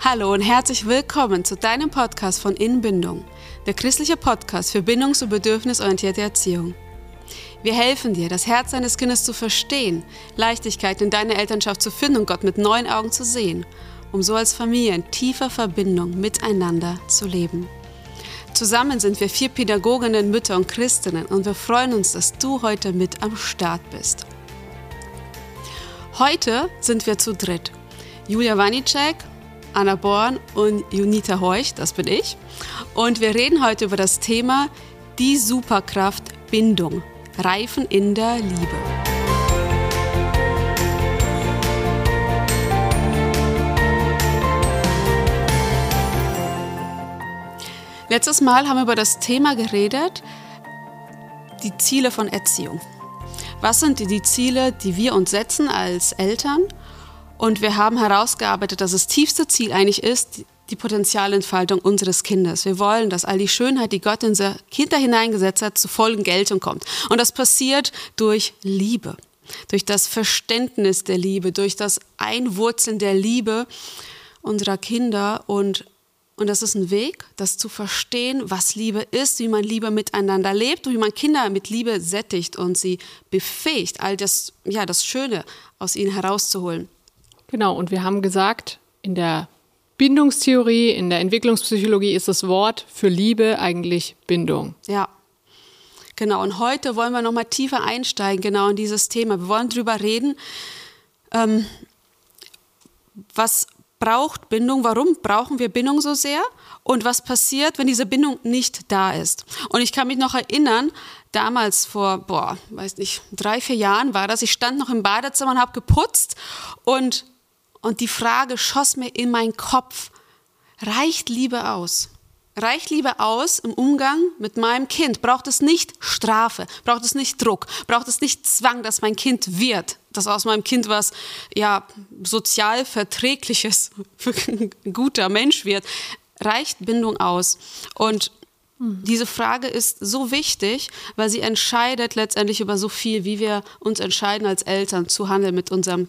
Hallo und herzlich willkommen zu deinem Podcast von Inbindung, der christliche Podcast für bindungs- und bedürfnisorientierte Erziehung. Wir helfen dir, das Herz deines Kindes zu verstehen, Leichtigkeit in deiner Elternschaft zu finden und Gott mit neuen Augen zu sehen, um so als Familie in tiefer Verbindung miteinander zu leben. Zusammen sind wir vier Pädagoginnen, Mütter und Christinnen und wir freuen uns, dass du heute mit am Start bist. Heute sind wir zu dritt. Julia Wanicek, Anna Born und Junita Heuch, das bin ich. Und wir reden heute über das Thema die Superkraft Bindung. Reifen in der Liebe. Letztes Mal haben wir über das Thema geredet, die Ziele von Erziehung. Was sind die Ziele, die wir uns setzen als Eltern? Und wir haben herausgearbeitet, dass das tiefste Ziel eigentlich ist, die Potenzialentfaltung unseres Kindes. Wir wollen, dass all die Schönheit, die Gott in unser Kind hineingesetzt hat, zu vollen Geltung kommt. Und das passiert durch Liebe, durch das Verständnis der Liebe, durch das Einwurzeln der Liebe unserer Kinder. Und, und das ist ein Weg, das zu verstehen, was Liebe ist, wie man Liebe miteinander lebt und wie man Kinder mit Liebe sättigt und sie befähigt, all das, ja, das Schöne aus ihnen herauszuholen. Genau, und wir haben gesagt, in der Bindungstheorie, in der Entwicklungspsychologie ist das Wort für Liebe eigentlich Bindung. Ja. Genau, und heute wollen wir nochmal tiefer einsteigen, genau in dieses Thema. Wir wollen darüber reden, ähm, was braucht Bindung, warum brauchen wir Bindung so sehr und was passiert, wenn diese Bindung nicht da ist. Und ich kann mich noch erinnern, damals vor, boah, weiß nicht, drei, vier Jahren war das, ich stand noch im Badezimmer und habe geputzt und und die Frage schoss mir in meinen Kopf, reicht Liebe aus? Reicht Liebe aus im Umgang mit meinem Kind? Braucht es nicht Strafe? Braucht es nicht Druck? Braucht es nicht Zwang, dass mein Kind wird? Dass aus meinem Kind was, ja, sozial verträgliches, ein guter Mensch wird? Reicht Bindung aus? Und diese Frage ist so wichtig, weil sie entscheidet letztendlich über so viel, wie wir uns entscheiden als Eltern zu handeln mit unserem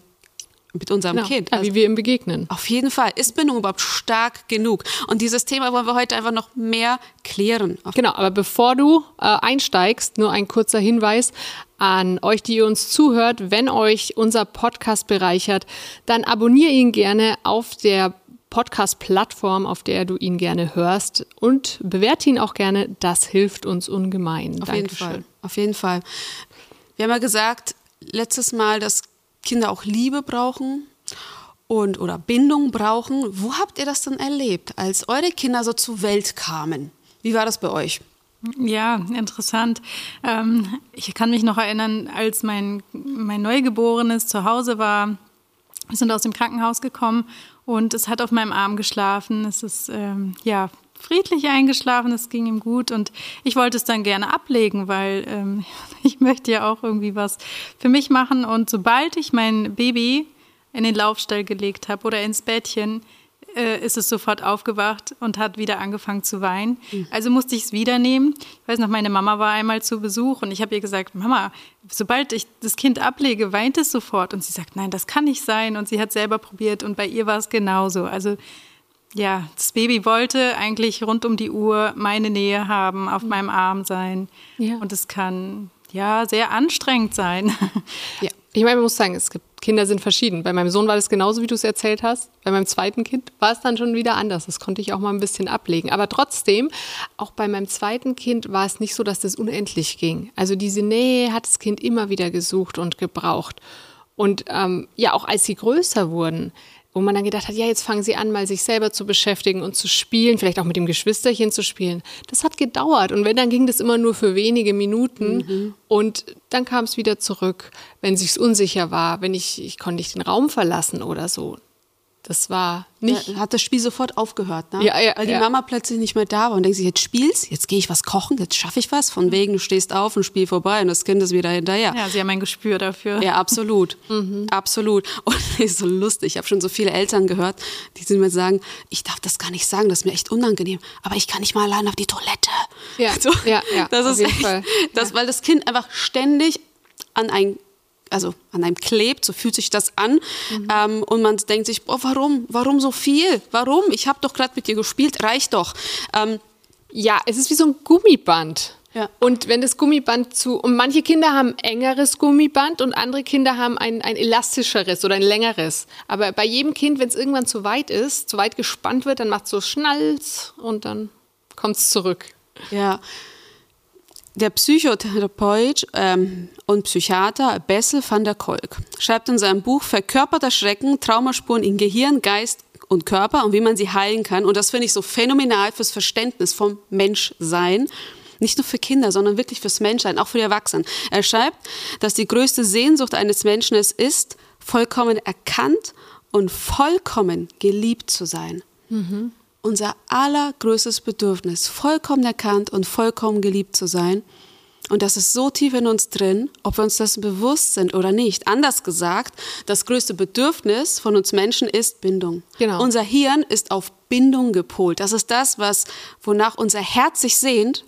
mit unserem genau. Kind. Also, ja, wie wir ihm begegnen. Auf jeden Fall. Ist Bindung überhaupt stark genug? Und dieses Thema wollen wir heute einfach noch mehr klären. Genau, aber bevor du äh, einsteigst, nur ein kurzer Hinweis an euch, die ihr uns zuhört. Wenn euch unser Podcast bereichert, dann abonniere ihn gerne auf der Podcast-Plattform, auf der du ihn gerne hörst und bewerte ihn auch gerne. Das hilft uns ungemein. Auf Dankeschön. jeden Fall. Auf jeden Fall. Wir haben ja gesagt, letztes Mal, dass Kinder auch Liebe brauchen und oder Bindung brauchen. Wo habt ihr das denn erlebt, als eure Kinder so zur Welt kamen? Wie war das bei euch? Ja, interessant. Ähm, ich kann mich noch erinnern, als mein, mein Neugeborenes zu Hause war, wir sind aus dem Krankenhaus gekommen und es hat auf meinem Arm geschlafen. Es ist ähm, ja friedlich eingeschlafen, es ging ihm gut und ich wollte es dann gerne ablegen, weil ähm, ich möchte ja auch irgendwie was für mich machen und sobald ich mein Baby in den Laufstall gelegt habe oder ins Bettchen, äh, ist es sofort aufgewacht und hat wieder angefangen zu weinen. Mhm. Also musste ich es wieder nehmen. Ich weiß noch, meine Mama war einmal zu Besuch und ich habe ihr gesagt, Mama, sobald ich das Kind ablege, weint es sofort. Und sie sagt, nein, das kann nicht sein. Und sie hat selber probiert und bei ihr war es genauso. Also ja, das Baby wollte eigentlich rund um die Uhr meine Nähe haben, auf mhm. meinem Arm sein. Ja. Und es kann ja sehr anstrengend sein. Ja. Ich meine, man muss sagen, es gibt Kinder sind verschieden. Bei meinem Sohn war das genauso, wie du es erzählt hast. Bei meinem zweiten Kind war es dann schon wieder anders. Das konnte ich auch mal ein bisschen ablegen. Aber trotzdem, auch bei meinem zweiten Kind war es nicht so, dass das unendlich ging. Also diese Nähe hat das Kind immer wieder gesucht und gebraucht. Und ähm, ja, auch als sie größer wurden, wo man dann gedacht hat, ja, jetzt fangen sie an, mal sich selber zu beschäftigen und zu spielen, vielleicht auch mit dem Geschwisterchen zu spielen. Das hat gedauert und wenn, dann ging das immer nur für wenige Minuten mhm. und dann kam es wieder zurück, wenn sich's unsicher war, wenn ich, ich konnte nicht den Raum verlassen oder so. Das war nicht. Ja, hat das Spiel sofort aufgehört, ne? Ja, ja, Weil die ja. Mama plötzlich nicht mehr da war und denkt sich, jetzt spielst, jetzt gehe ich was kochen, jetzt schaffe ich was. Von wegen, du stehst auf und Spiel vorbei und das Kind ist wieder hinterher. Ja, sie haben ein Gespür dafür. Ja, absolut. mhm. Absolut. Und das ist so lustig. Ich habe schon so viele Eltern gehört, die mir sagen, ich darf das gar nicht sagen, das ist mir echt unangenehm, aber ich kann nicht mal allein auf die Toilette. Ja, so, ja, ja. Das ist echt, das, weil das Kind einfach ständig an ein also an einem klebt, so fühlt sich das an. Mhm. Ähm, und man denkt sich, boah, warum? Warum so viel? Warum? Ich habe doch gerade mit dir gespielt, reicht doch. Ähm, ja, es ist wie so ein Gummiband. Ja. Und wenn das Gummiband zu, und manche Kinder haben engeres Gummiband und andere Kinder haben ein, ein elastischeres oder ein längeres. Aber bei jedem Kind, wenn es irgendwann zu weit ist, zu weit gespannt wird, dann macht es so Schnalz und dann kommt es zurück. Ja. Der Psychotherapeut ähm, und Psychiater Bessel van der Kolk schreibt in seinem Buch Verkörperter Schrecken, Traumaspuren in Gehirn, Geist und Körper und wie man sie heilen kann. Und das finde ich so phänomenal fürs Verständnis vom Menschsein. Nicht nur für Kinder, sondern wirklich fürs Menschsein, auch für die Erwachsenen. Er schreibt, dass die größte Sehnsucht eines Menschen es ist, vollkommen erkannt und vollkommen geliebt zu sein. Mhm unser allergrößtes Bedürfnis, vollkommen erkannt und vollkommen geliebt zu sein. Und das ist so tief in uns drin, ob wir uns das bewusst sind oder nicht. Anders gesagt, das größte Bedürfnis von uns Menschen ist Bindung. Genau. Unser Hirn ist auf Bindung gepolt. Das ist das, was, wonach unser Herz sich sehnt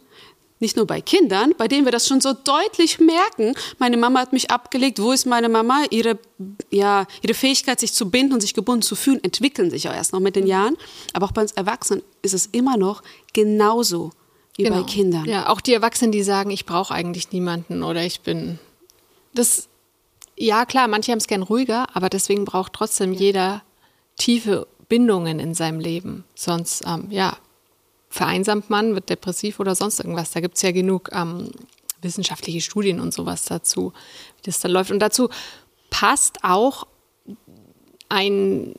nicht nur bei Kindern, bei denen wir das schon so deutlich merken. Meine Mama hat mich abgelegt. Wo ist meine Mama? Ihre, ja, ihre Fähigkeit, sich zu binden und sich gebunden zu fühlen, entwickeln sich auch erst noch mit den Jahren. Aber auch bei uns Erwachsenen ist es immer noch genauso wie genau. bei Kindern. Ja, auch die Erwachsenen, die sagen, ich brauche eigentlich niemanden oder ich bin. Das, ja klar, manche haben es gern ruhiger, aber deswegen braucht trotzdem jeder tiefe Bindungen in seinem Leben. Sonst, ähm, ja, vereinsamt man, wird depressiv oder sonst irgendwas. Da gibt es ja genug ähm, wissenschaftliche Studien und sowas dazu, wie das dann läuft. Und dazu passt auch ein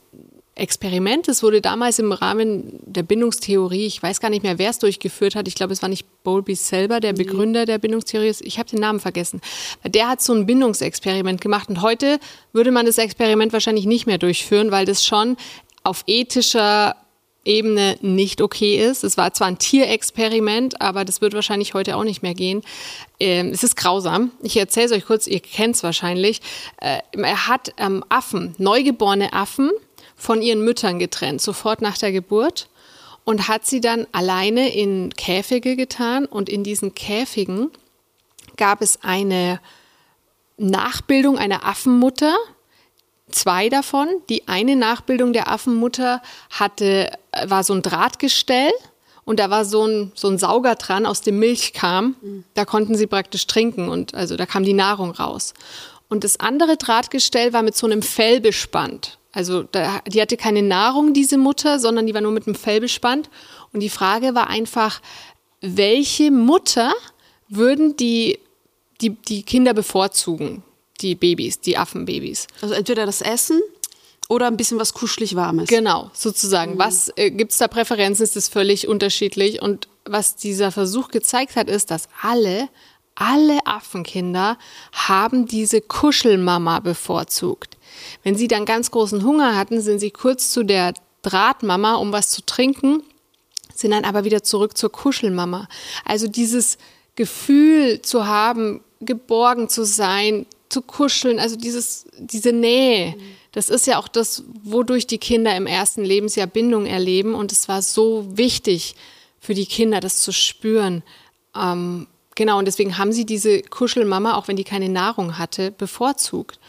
Experiment. Es wurde damals im Rahmen der Bindungstheorie, ich weiß gar nicht mehr, wer es durchgeführt hat. Ich glaube, es war nicht Bowlby selber, der Begründer der Bindungstheorie. Ich habe den Namen vergessen. Der hat so ein Bindungsexperiment gemacht und heute würde man das Experiment wahrscheinlich nicht mehr durchführen, weil das schon auf ethischer Ebene nicht okay ist. Es war zwar ein Tierexperiment, aber das wird wahrscheinlich heute auch nicht mehr gehen. Ähm, es ist grausam. Ich erzähle es euch kurz, ihr kennt es wahrscheinlich. Äh, er hat ähm, Affen, neugeborene Affen, von ihren Müttern getrennt, sofort nach der Geburt und hat sie dann alleine in Käfige getan und in diesen Käfigen gab es eine Nachbildung einer Affenmutter, zwei davon. Die eine Nachbildung der Affenmutter hatte, war so ein Drahtgestell und da war so ein, so ein Sauger dran, aus dem Milch kam. Da konnten sie praktisch trinken und also da kam die Nahrung raus. Und das andere Drahtgestell war mit so einem Fell bespannt. Also da, die hatte keine Nahrung, diese Mutter, sondern die war nur mit einem Fell bespannt. Und die Frage war einfach, welche Mutter würden die, die, die Kinder bevorzugen? Die Babys, die Affenbabys. Also entweder das Essen oder ein bisschen was kuschelig Warmes. Genau, sozusagen. Mhm. Was äh, gibt es da Präferenzen? Ist das völlig unterschiedlich. Und was dieser Versuch gezeigt hat, ist, dass alle, alle Affenkinder haben diese Kuschelmama bevorzugt. Wenn sie dann ganz großen Hunger hatten, sind sie kurz zu der Drahtmama, um was zu trinken, sind dann aber wieder zurück zur Kuschelmama. Also dieses Gefühl zu haben, geborgen zu sein, zu kuscheln, also dieses, diese Nähe. Das ist ja auch das, wodurch die Kinder im ersten Lebensjahr Bindung erleben. Und es war so wichtig für die Kinder, das zu spüren. Ähm, genau, und deswegen haben sie diese Kuschelmama, auch wenn die keine Nahrung hatte, bevorzugt.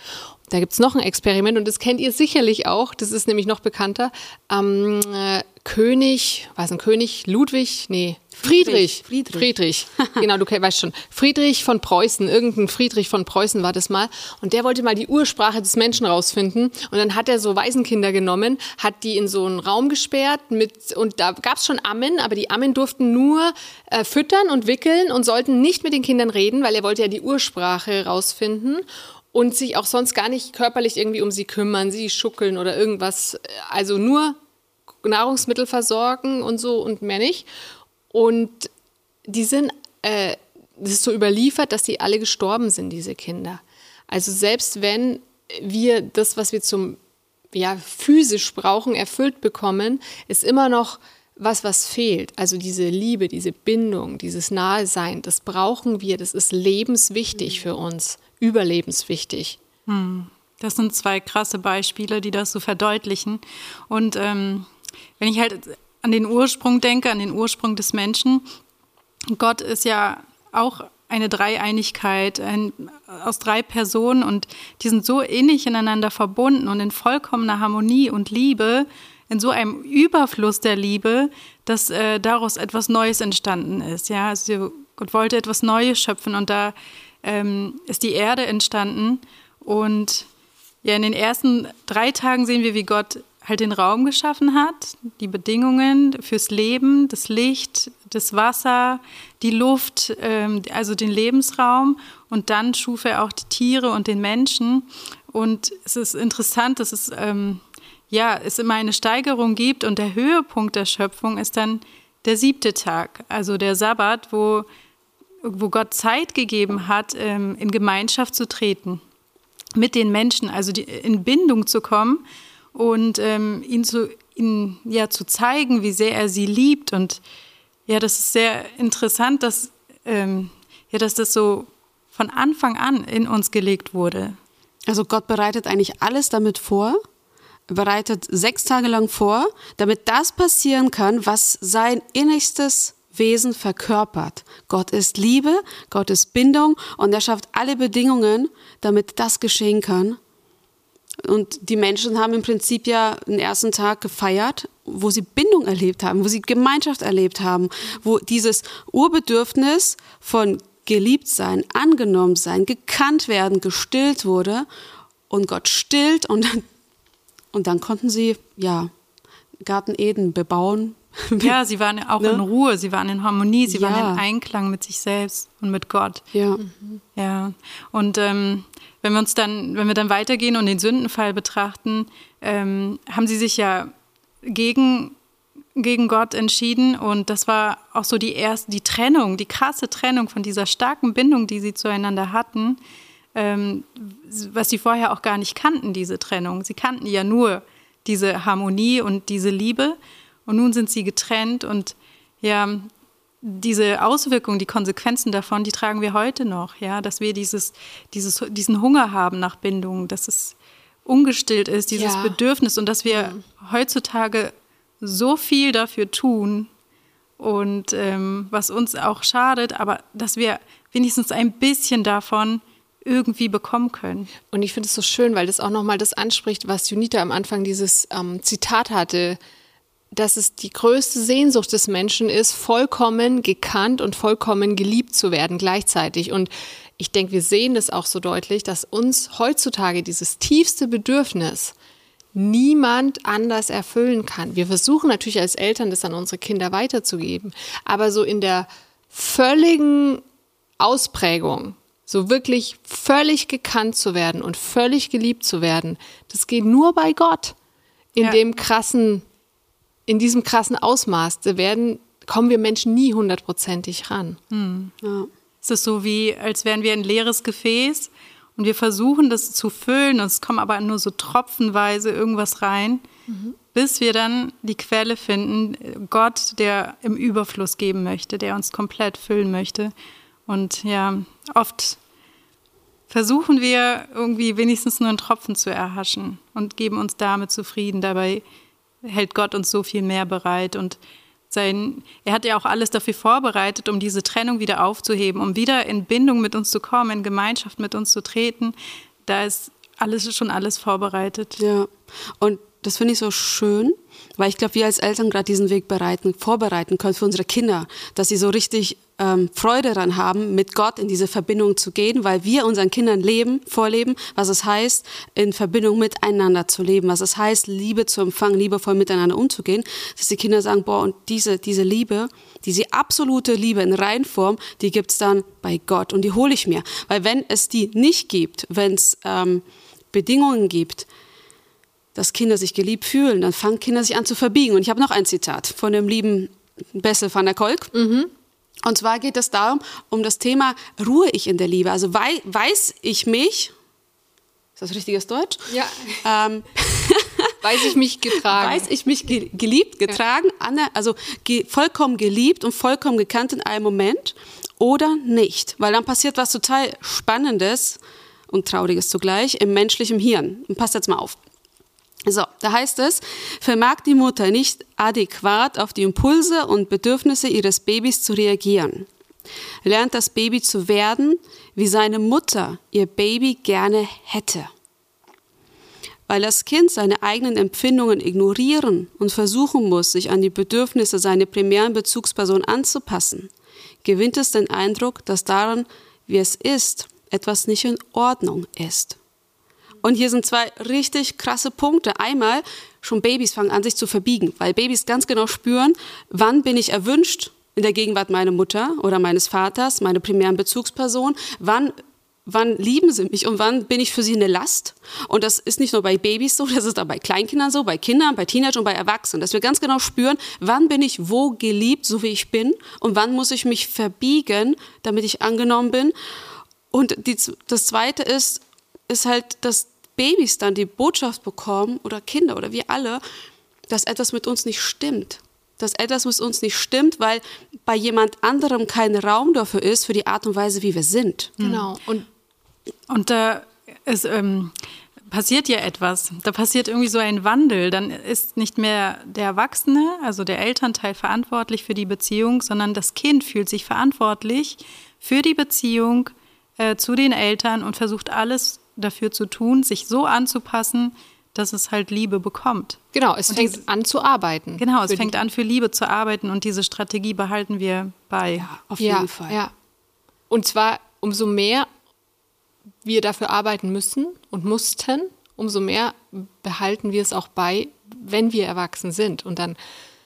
Da gibt es noch ein Experiment und das kennt ihr sicherlich auch, das ist nämlich noch bekannter. Ähm, äh, König, was ein König? Ludwig? Nee, Friedrich. Friedrich. Friedrich. genau, du weißt schon. Friedrich von Preußen, irgendein Friedrich von Preußen war das mal. Und der wollte mal die Ursprache des Menschen rausfinden. Und dann hat er so Waisenkinder genommen, hat die in so einen Raum gesperrt mit, und da gab es schon Ammen, aber die Ammen durften nur äh, füttern und wickeln und sollten nicht mit den Kindern reden, weil er wollte ja die Ursprache rausfinden und sich auch sonst gar nicht körperlich irgendwie um sie kümmern, sie schuckeln oder irgendwas. Also nur Nahrungsmittel versorgen und so und mehr nicht. Und die sind, äh, ist so überliefert, dass die alle gestorben sind, diese Kinder. Also selbst wenn wir das, was wir zum ja, physisch brauchen, erfüllt bekommen, ist immer noch was, was fehlt. Also diese Liebe, diese Bindung, dieses Nahesein, das brauchen wir, das ist lebenswichtig für uns, überlebenswichtig. Hm. Das sind zwei krasse Beispiele, die das so verdeutlichen. Und ähm, wenn ich halt an den Ursprung denke, an den Ursprung des Menschen, Gott ist ja auch eine Dreieinigkeit ein, aus drei Personen und die sind so innig ineinander verbunden und in vollkommener Harmonie und Liebe, in so einem Überfluss der Liebe, dass äh, daraus etwas Neues entstanden ist. Ja, also Gott wollte etwas Neues schöpfen und da ähm, ist die Erde entstanden und ja, in den ersten drei Tagen sehen wir, wie Gott halt den Raum geschaffen hat, die Bedingungen fürs Leben, das Licht, das Wasser, die Luft, ähm, also den Lebensraum. Und dann schuf er auch die Tiere und den Menschen. Und es ist interessant, dass es ähm, ja es immer eine Steigerung gibt und der Höhepunkt der Schöpfung ist dann der siebte Tag, also der Sabbat, wo, wo Gott Zeit gegeben hat, ähm, in Gemeinschaft zu treten mit den Menschen, also die, in Bindung zu kommen und ähm, ihn zu, ihn, ja, zu zeigen, wie sehr er sie liebt. Und ja, das ist sehr interessant, dass, ähm, ja, dass das so von Anfang an in uns gelegt wurde. Also Gott bereitet eigentlich alles damit vor, bereitet sechs Tage lang vor, damit das passieren kann, was sein innigstes Wesen verkörpert. Gott ist Liebe, Gott ist Bindung und er schafft alle Bedingungen, damit das geschehen kann. Und die Menschen haben im Prinzip ja den ersten Tag gefeiert, wo sie Bindung erlebt haben, wo sie Gemeinschaft erlebt haben, wo dieses Urbedürfnis von geliebt sein, angenommen sein, gekannt werden, gestillt wurde und Gott stillt und dann, und dann konnten sie, ja, Garten Eden bebauen. Ja, sie waren auch ne? in Ruhe, sie waren in Harmonie, sie ja. waren in Einklang mit sich selbst und mit Gott. Ja. Ja. Und ähm, wenn wir uns dann, wenn wir dann weitergehen und den Sündenfall betrachten, ähm, haben sie sich ja gegen gegen Gott entschieden und das war auch so die erste, die Trennung, die krasse Trennung von dieser starken Bindung, die sie zueinander hatten, ähm, was sie vorher auch gar nicht kannten, diese Trennung. Sie kannten ja nur diese Harmonie und diese Liebe und nun sind sie getrennt und ja, diese Auswirkungen, die Konsequenzen davon, die tragen wir heute noch, ja, dass wir dieses, dieses, diesen Hunger haben nach Bindung, dass es ungestillt ist, dieses ja. Bedürfnis und dass wir mhm. heutzutage so viel dafür tun und ähm, was uns auch schadet, aber dass wir wenigstens ein bisschen davon irgendwie bekommen können. Und ich finde es so schön, weil das auch nochmal das anspricht, was Junita am Anfang dieses ähm, Zitat hatte, dass es die größte Sehnsucht des Menschen ist, vollkommen gekannt und vollkommen geliebt zu werden gleichzeitig. Und ich denke, wir sehen das auch so deutlich, dass uns heutzutage dieses tiefste Bedürfnis niemand anders erfüllen kann. Wir versuchen natürlich als Eltern, das an unsere Kinder weiterzugeben, aber so in der völligen Ausprägung, so wirklich völlig gekannt zu werden und völlig geliebt zu werden, das geht nur bei Gott. In ja. dem krassen in diesem krassen Ausmaß werden, kommen wir Menschen nie hundertprozentig ran. Hm. Ja. Es ist so wie, als wären wir ein leeres Gefäß und wir versuchen das zu füllen und es kommen aber nur so tropfenweise irgendwas rein, mhm. bis wir dann die Quelle finden, Gott, der im Überfluss geben möchte, der uns komplett füllen möchte. Und ja, oft versuchen wir irgendwie wenigstens nur einen Tropfen zu erhaschen und geben uns damit zufrieden. Dabei hält Gott uns so viel mehr bereit und sein, er hat ja auch alles dafür vorbereitet, um diese Trennung wieder aufzuheben, um wieder in Bindung mit uns zu kommen, in Gemeinschaft mit uns zu treten. Da ist alles schon alles vorbereitet. Ja, und das finde ich so schön, weil ich glaube, wir als Eltern gerade diesen Weg bereiten, vorbereiten können für unsere Kinder, dass sie so richtig ähm, Freude daran haben, mit Gott in diese Verbindung zu gehen, weil wir unseren Kindern leben, vorleben, was es heißt, in Verbindung miteinander zu leben, was es heißt, Liebe zu empfangen, liebevoll miteinander umzugehen, dass die Kinder sagen, boah, und diese, diese Liebe, diese absolute Liebe in Reinform, die gibt's dann bei Gott und die hole ich mir. Weil wenn es die nicht gibt, wenn es ähm, Bedingungen gibt, dass Kinder sich geliebt fühlen, dann fangen Kinder sich an zu verbiegen. Und ich habe noch ein Zitat von dem lieben Bessel van der Kolk. Mhm. Und zwar geht es darum, um das Thema, ruhe ich in der Liebe? Also wei weiß ich mich, ist das richtiges Deutsch? Ja. Ähm, weiß ich mich getragen. Weiß ich mich ge geliebt, getragen, ja. also ge vollkommen geliebt und vollkommen gekannt in einem Moment oder nicht? Weil dann passiert was total Spannendes und Trauriges zugleich im menschlichen Hirn. Und passt jetzt mal auf. So, da heißt es, vermag die Mutter nicht adäquat auf die Impulse und Bedürfnisse ihres Babys zu reagieren. lernt das Baby zu werden, wie seine Mutter ihr Baby gerne hätte. Weil das Kind seine eigenen Empfindungen ignorieren und versuchen muss, sich an die Bedürfnisse seiner primären Bezugsperson anzupassen, gewinnt es den Eindruck, dass daran, wie es ist, etwas nicht in Ordnung ist. Und hier sind zwei richtig krasse Punkte. Einmal, schon Babys fangen an, sich zu verbiegen, weil Babys ganz genau spüren, wann bin ich erwünscht in der Gegenwart meiner Mutter oder meines Vaters, meine primären Bezugsperson, wann wann lieben sie mich und wann bin ich für sie eine Last? Und das ist nicht nur bei Babys so, das ist auch bei Kleinkindern so, bei Kindern, bei Teenagern und bei Erwachsenen, dass wir ganz genau spüren, wann bin ich wo geliebt, so wie ich bin und wann muss ich mich verbiegen, damit ich angenommen bin. Und die, das Zweite ist, ist halt, dass Babys dann die Botschaft bekommen oder Kinder oder wir alle, dass etwas mit uns nicht stimmt. Dass etwas mit uns nicht stimmt, weil bei jemand anderem kein Raum dafür ist, für die Art und Weise, wie wir sind. Genau. Und, und da ist, ähm, passiert ja etwas. Da passiert irgendwie so ein Wandel. Dann ist nicht mehr der Erwachsene, also der Elternteil, verantwortlich für die Beziehung, sondern das Kind fühlt sich verantwortlich für die Beziehung äh, zu den Eltern und versucht alles dafür zu tun, sich so anzupassen, dass es halt Liebe bekommt. Genau, es und fängt diese, an zu arbeiten. Genau, es fängt an für Liebe zu arbeiten und diese Strategie behalten wir bei. Ja, auf jeden ja, Fall. Ja. Und zwar umso mehr wir dafür arbeiten müssen und mussten, umso mehr behalten wir es auch bei, wenn wir erwachsen sind. Und dann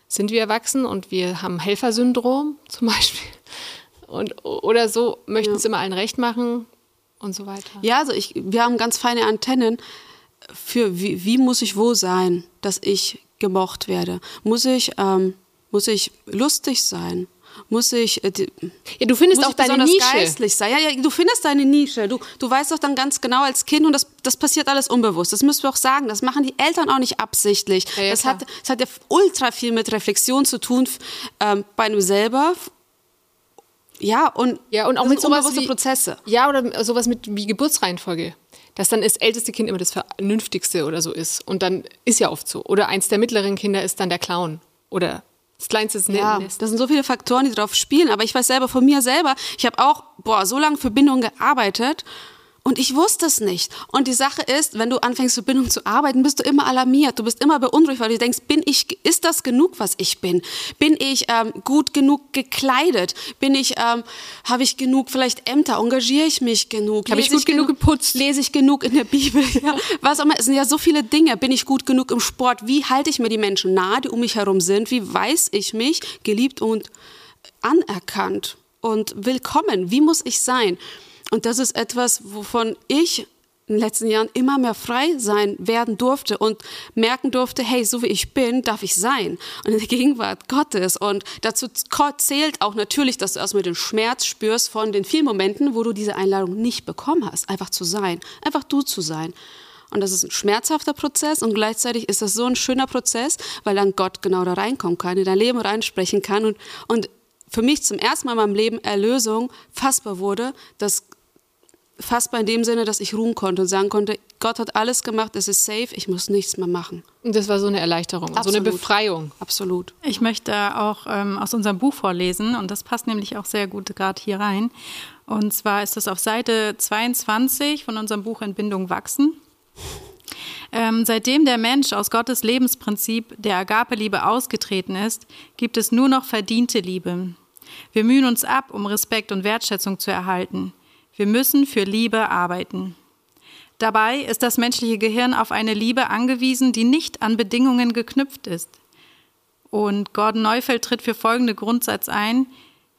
sind wir erwachsen und wir haben Helfersyndrom zum Beispiel. Und, oder so möchten es immer allen recht machen, und so weiter. Ja, also ich, wir haben ganz feine Antennen für wie, wie muss ich wo sein, dass ich gemocht werde. Muss ich, ähm, muss ich lustig sein? Muss ich. Äh, ja, du findest auch deine Nische. geistlich sein. Ja, ja, du findest deine Nische. Du, du weißt doch dann ganz genau als Kind und das, das passiert alles unbewusst. Das müssen wir auch sagen. Das machen die Eltern auch nicht absichtlich. Ja, ja, das, hat, das hat ja ultra viel mit Reflexion zu tun ähm, bei einem selber ja, und, ja, und auch mit sowas wie, Prozesse. Ja, oder sowas mit wie Geburtsreihenfolge. Dass dann das älteste Kind immer das Vernünftigste oder so ist. Und dann ist ja oft so. Oder eins der mittleren Kinder ist dann der Clown. Oder das kleinste ist ja, Nest. Das sind so viele Faktoren, die drauf spielen. Aber ich weiß selber von mir selber, ich habe auch, boah, so lange für Bindung gearbeitet. Und ich wusste es nicht. Und die Sache ist, wenn du anfängst für Bindung zu arbeiten, bist du immer alarmiert. Du bist immer beunruhigt, weil du denkst, bin ich, ist das genug, was ich bin? Bin ich ähm, gut genug gekleidet? Bin ich, ähm, habe ich genug vielleicht Ämter? Engagiere ich mich genug? Habe ich gut ich genug geputzt? Lese ich genug in der Bibel? Ja, was auch immer. Es sind ja so viele Dinge. Bin ich gut genug im Sport? Wie halte ich mir die Menschen nahe, die um mich herum sind? Wie weiß ich mich geliebt und anerkannt und willkommen? Wie muss ich sein? Und das ist etwas, wovon ich in den letzten Jahren immer mehr frei sein werden durfte und merken durfte, hey, so wie ich bin, darf ich sein. Und in der Gegenwart Gottes. Und dazu zählt auch natürlich, dass du erstmal den Schmerz spürst von den vielen Momenten, wo du diese Einladung nicht bekommen hast, einfach zu sein, einfach du zu sein. Und das ist ein schmerzhafter Prozess und gleichzeitig ist das so ein schöner Prozess, weil dann Gott genau da reinkommen kann, in dein Leben reinsprechen kann und, und für mich zum ersten Mal in meinem Leben Erlösung fassbar wurde, dass fassbar in dem Sinne, dass ich ruhen konnte und sagen konnte, Gott hat alles gemacht, es ist safe, ich muss nichts mehr machen. Und das war so eine Erleichterung, Absolut. so eine Befreiung. Absolut. Ich möchte auch ähm, aus unserem Buch vorlesen und das passt nämlich auch sehr gut gerade hier rein. Und zwar ist das auf Seite 22 von unserem Buch Entbindung wachsen. Ähm, seitdem der Mensch aus Gottes Lebensprinzip der Agape-Liebe ausgetreten ist, gibt es nur noch verdiente Liebe. Wir mühen uns ab, um Respekt und Wertschätzung zu erhalten. Wir müssen für Liebe arbeiten. Dabei ist das menschliche Gehirn auf eine Liebe angewiesen, die nicht an Bedingungen geknüpft ist. Und Gordon Neufeld tritt für folgende Grundsatz ein.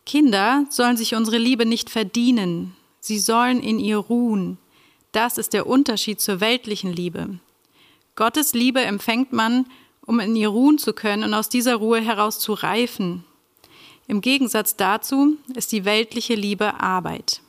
Kinder sollen sich unsere Liebe nicht verdienen. Sie sollen in ihr ruhen. Das ist der Unterschied zur weltlichen Liebe. Gottes Liebe empfängt man, um in ihr ruhen zu können und aus dieser Ruhe heraus zu reifen. Im Gegensatz dazu ist die weltliche Liebe Arbeit.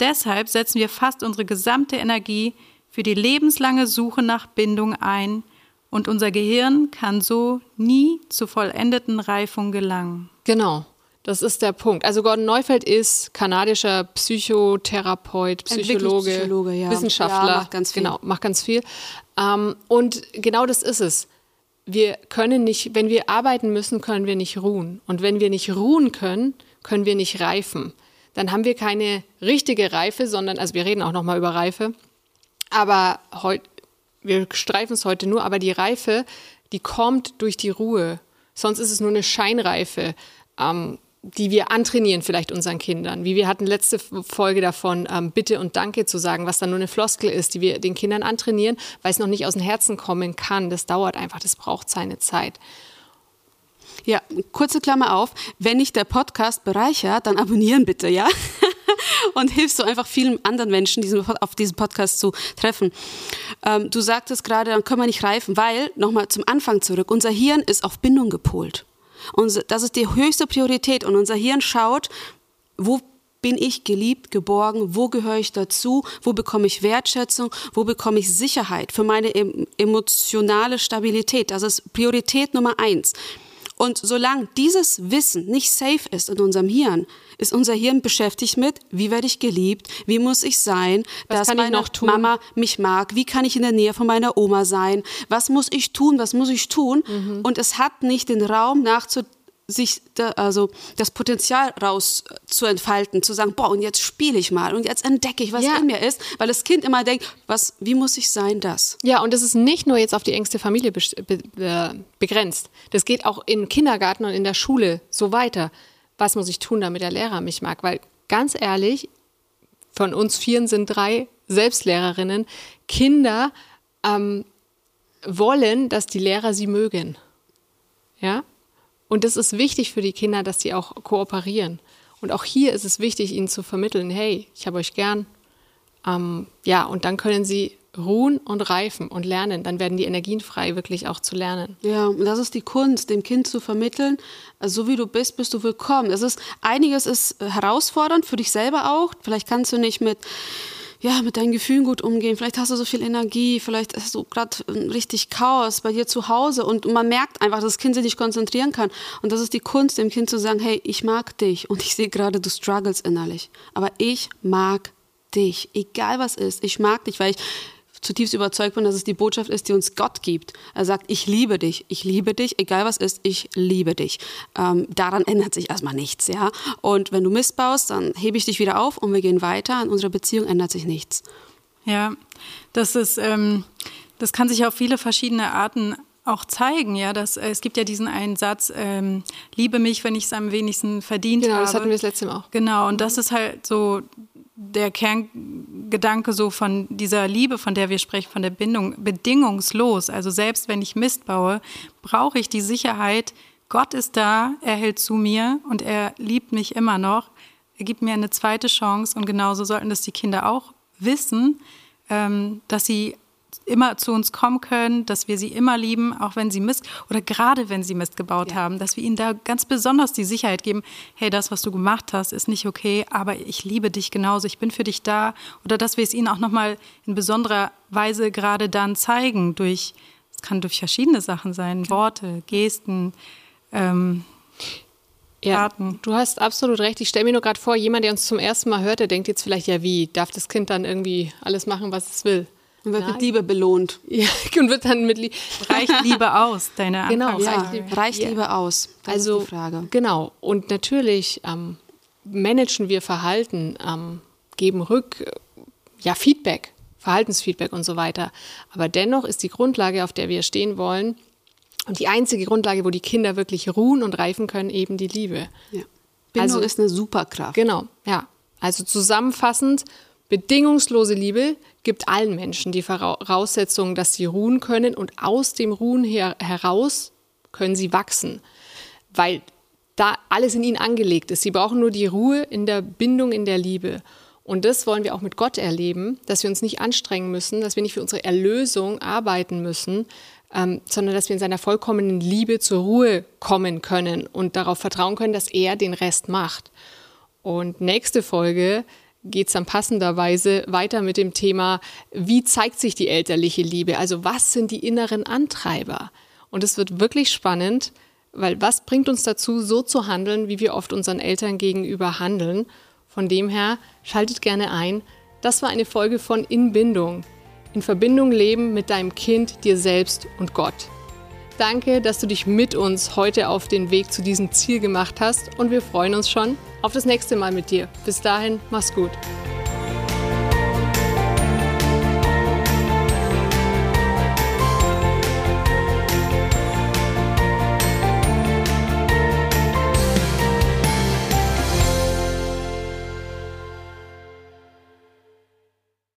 Deshalb setzen wir fast unsere gesamte Energie für die lebenslange Suche nach Bindung ein und unser Gehirn kann so nie zur vollendeten Reifung gelangen. Genau. Das ist der Punkt. Also Gordon Neufeld ist kanadischer Psychotherapeut, Psychologe, ja. Wissenschaftler. Ja, macht ganz viel. Genau, macht ganz viel. Ähm, und genau das ist es. Wir können nicht, wenn wir arbeiten müssen, können wir nicht ruhen. Und wenn wir nicht ruhen können, können wir nicht reifen. Dann haben wir keine richtige Reife, sondern, also wir reden auch nochmal über Reife, aber heute, wir streifen es heute nur, aber die Reife, die kommt durch die Ruhe. Sonst ist es nur eine Scheinreife, ähm, die wir antrainieren vielleicht unseren Kindern. Wie wir hatten letzte Folge davon, ähm, Bitte und Danke zu sagen, was dann nur eine Floskel ist, die wir den Kindern antrainieren, weil es noch nicht aus dem Herzen kommen kann. Das dauert einfach, das braucht seine Zeit. Ja, kurze Klammer auf. Wenn dich der Podcast bereichert, dann abonnieren bitte, ja? und hilfst du einfach vielen anderen Menschen, diesen, auf diesen Podcast zu treffen. Ähm, du sagtest gerade, dann können wir nicht reifen, weil, nochmal zum Anfang zurück, unser Hirn ist auf Bindung gepolt. Und das ist die höchste Priorität und unser Hirn schaut, wo bin ich geliebt, geborgen, wo gehöre ich dazu, wo bekomme ich Wertschätzung, wo bekomme ich Sicherheit für meine emotionale Stabilität. Das ist Priorität Nummer eins. Und solange dieses Wissen nicht safe ist in unserem Hirn, ist unser Hirn beschäftigt mit, wie werde ich geliebt, wie muss ich sein, was dass meine Mama mich mag, wie kann ich in der Nähe von meiner Oma sein, was muss ich tun, was muss ich tun. Mhm. Und es hat nicht den Raum nachzudenken, sich da, also das Potenzial raus zu entfalten, zu sagen, boah, und jetzt spiele ich mal und jetzt entdecke ich, was ja. in mir ist, weil das Kind immer denkt, was, wie muss ich sein, das? Ja, und das ist nicht nur jetzt auf die engste Familie be be begrenzt. Das geht auch im Kindergarten und in der Schule so weiter. Was muss ich tun, damit der Lehrer mich mag? Weil ganz ehrlich, von uns vieren sind drei Selbstlehrerinnen. Kinder ähm, wollen, dass die Lehrer sie mögen. Ja, und es ist wichtig für die Kinder, dass sie auch kooperieren. Und auch hier ist es wichtig, ihnen zu vermitteln, hey, ich habe euch gern. Ähm, ja, und dann können sie ruhen und reifen und lernen. Dann werden die Energien frei, wirklich auch zu lernen. Ja, und das ist die Kunst, dem Kind zu vermitteln, so wie du bist, bist du willkommen. Es ist, einiges ist herausfordernd für dich selber auch. Vielleicht kannst du nicht mit ja, mit deinen Gefühlen gut umgehen. Vielleicht hast du so viel Energie, vielleicht hast du gerade richtig Chaos bei dir zu Hause und man merkt einfach, dass das Kind sich nicht konzentrieren kann. Und das ist die Kunst, dem Kind zu sagen, hey, ich mag dich und ich sehe gerade, du struggles innerlich. Aber ich mag dich, egal was ist. Ich mag dich, weil ich zutiefst überzeugt bin, dass es die Botschaft ist, die uns Gott gibt. Er sagt, ich liebe dich, ich liebe dich, egal was ist, ich liebe dich. Ähm, daran ändert sich erstmal nichts, ja. Und wenn du Mist baust, dann hebe ich dich wieder auf und wir gehen weiter. In unserer Beziehung ändert sich nichts. Ja, das ist, ähm, das kann sich auf viele verschiedene Arten auch zeigen, ja, dass äh, es gibt ja diesen einen Satz, ähm, liebe mich, wenn ich es am wenigsten verdient genau, habe. Genau, das hatten wir das letzte Mal auch. Genau, und das ist halt so der Kerngedanke so von dieser Liebe, von der wir sprechen, von der Bindung, bedingungslos. Also selbst wenn ich Mist baue, brauche ich die Sicherheit, Gott ist da, er hält zu mir und er liebt mich immer noch. Er gibt mir eine zweite Chance und genauso sollten das die Kinder auch wissen, ähm, dass sie immer zu uns kommen können, dass wir sie immer lieben, auch wenn sie Mist oder gerade wenn sie Mist gebaut ja. haben, dass wir ihnen da ganz besonders die Sicherheit geben, hey, das, was du gemacht hast, ist nicht okay, aber ich liebe dich genauso, ich bin für dich da oder dass wir es ihnen auch nochmal in besonderer Weise gerade dann zeigen durch, es kann durch verschiedene Sachen sein, Worte, Gesten, ähm, ja, du hast absolut recht. Ich stelle mir nur gerade vor, jemand, der uns zum ersten Mal hört, der denkt jetzt vielleicht, ja, wie, darf das Kind dann irgendwie alles machen, was es will? Und wird mit Liebe belohnt. Ja, und wird dann mit Liebe. Reicht Liebe aus, deine Genau, ja, reicht, Liebe. reicht ja. Liebe aus. Das also, ist die Frage. Genau. Und natürlich ähm, managen wir Verhalten, ähm, geben Rück, ja, Feedback, Verhaltensfeedback und so weiter. Aber dennoch ist die Grundlage, auf der wir stehen wollen, und die einzige Grundlage, wo die Kinder wirklich ruhen und reifen können, eben die Liebe. Ja. Bindung also, ist eine Superkraft. Genau, ja. Also zusammenfassend, bedingungslose Liebe gibt allen Menschen die Voraussetzung, dass sie ruhen können und aus dem Ruhen her heraus können sie wachsen, weil da alles in ihnen angelegt ist. Sie brauchen nur die Ruhe in der Bindung, in der Liebe. Und das wollen wir auch mit Gott erleben, dass wir uns nicht anstrengen müssen, dass wir nicht für unsere Erlösung arbeiten müssen, ähm, sondern dass wir in seiner vollkommenen Liebe zur Ruhe kommen können und darauf vertrauen können, dass er den Rest macht. Und nächste Folge geht es dann passenderweise weiter mit dem Thema, wie zeigt sich die elterliche Liebe? Also was sind die inneren Antreiber? Und es wird wirklich spannend, weil was bringt uns dazu, so zu handeln, wie wir oft unseren Eltern gegenüber handeln? Von dem her, schaltet gerne ein. Das war eine Folge von In Bindung. In Verbindung leben mit deinem Kind, dir selbst und Gott. Danke, dass du dich mit uns heute auf den Weg zu diesem Ziel gemacht hast und wir freuen uns schon auf das nächste Mal mit dir. Bis dahin, mach's gut.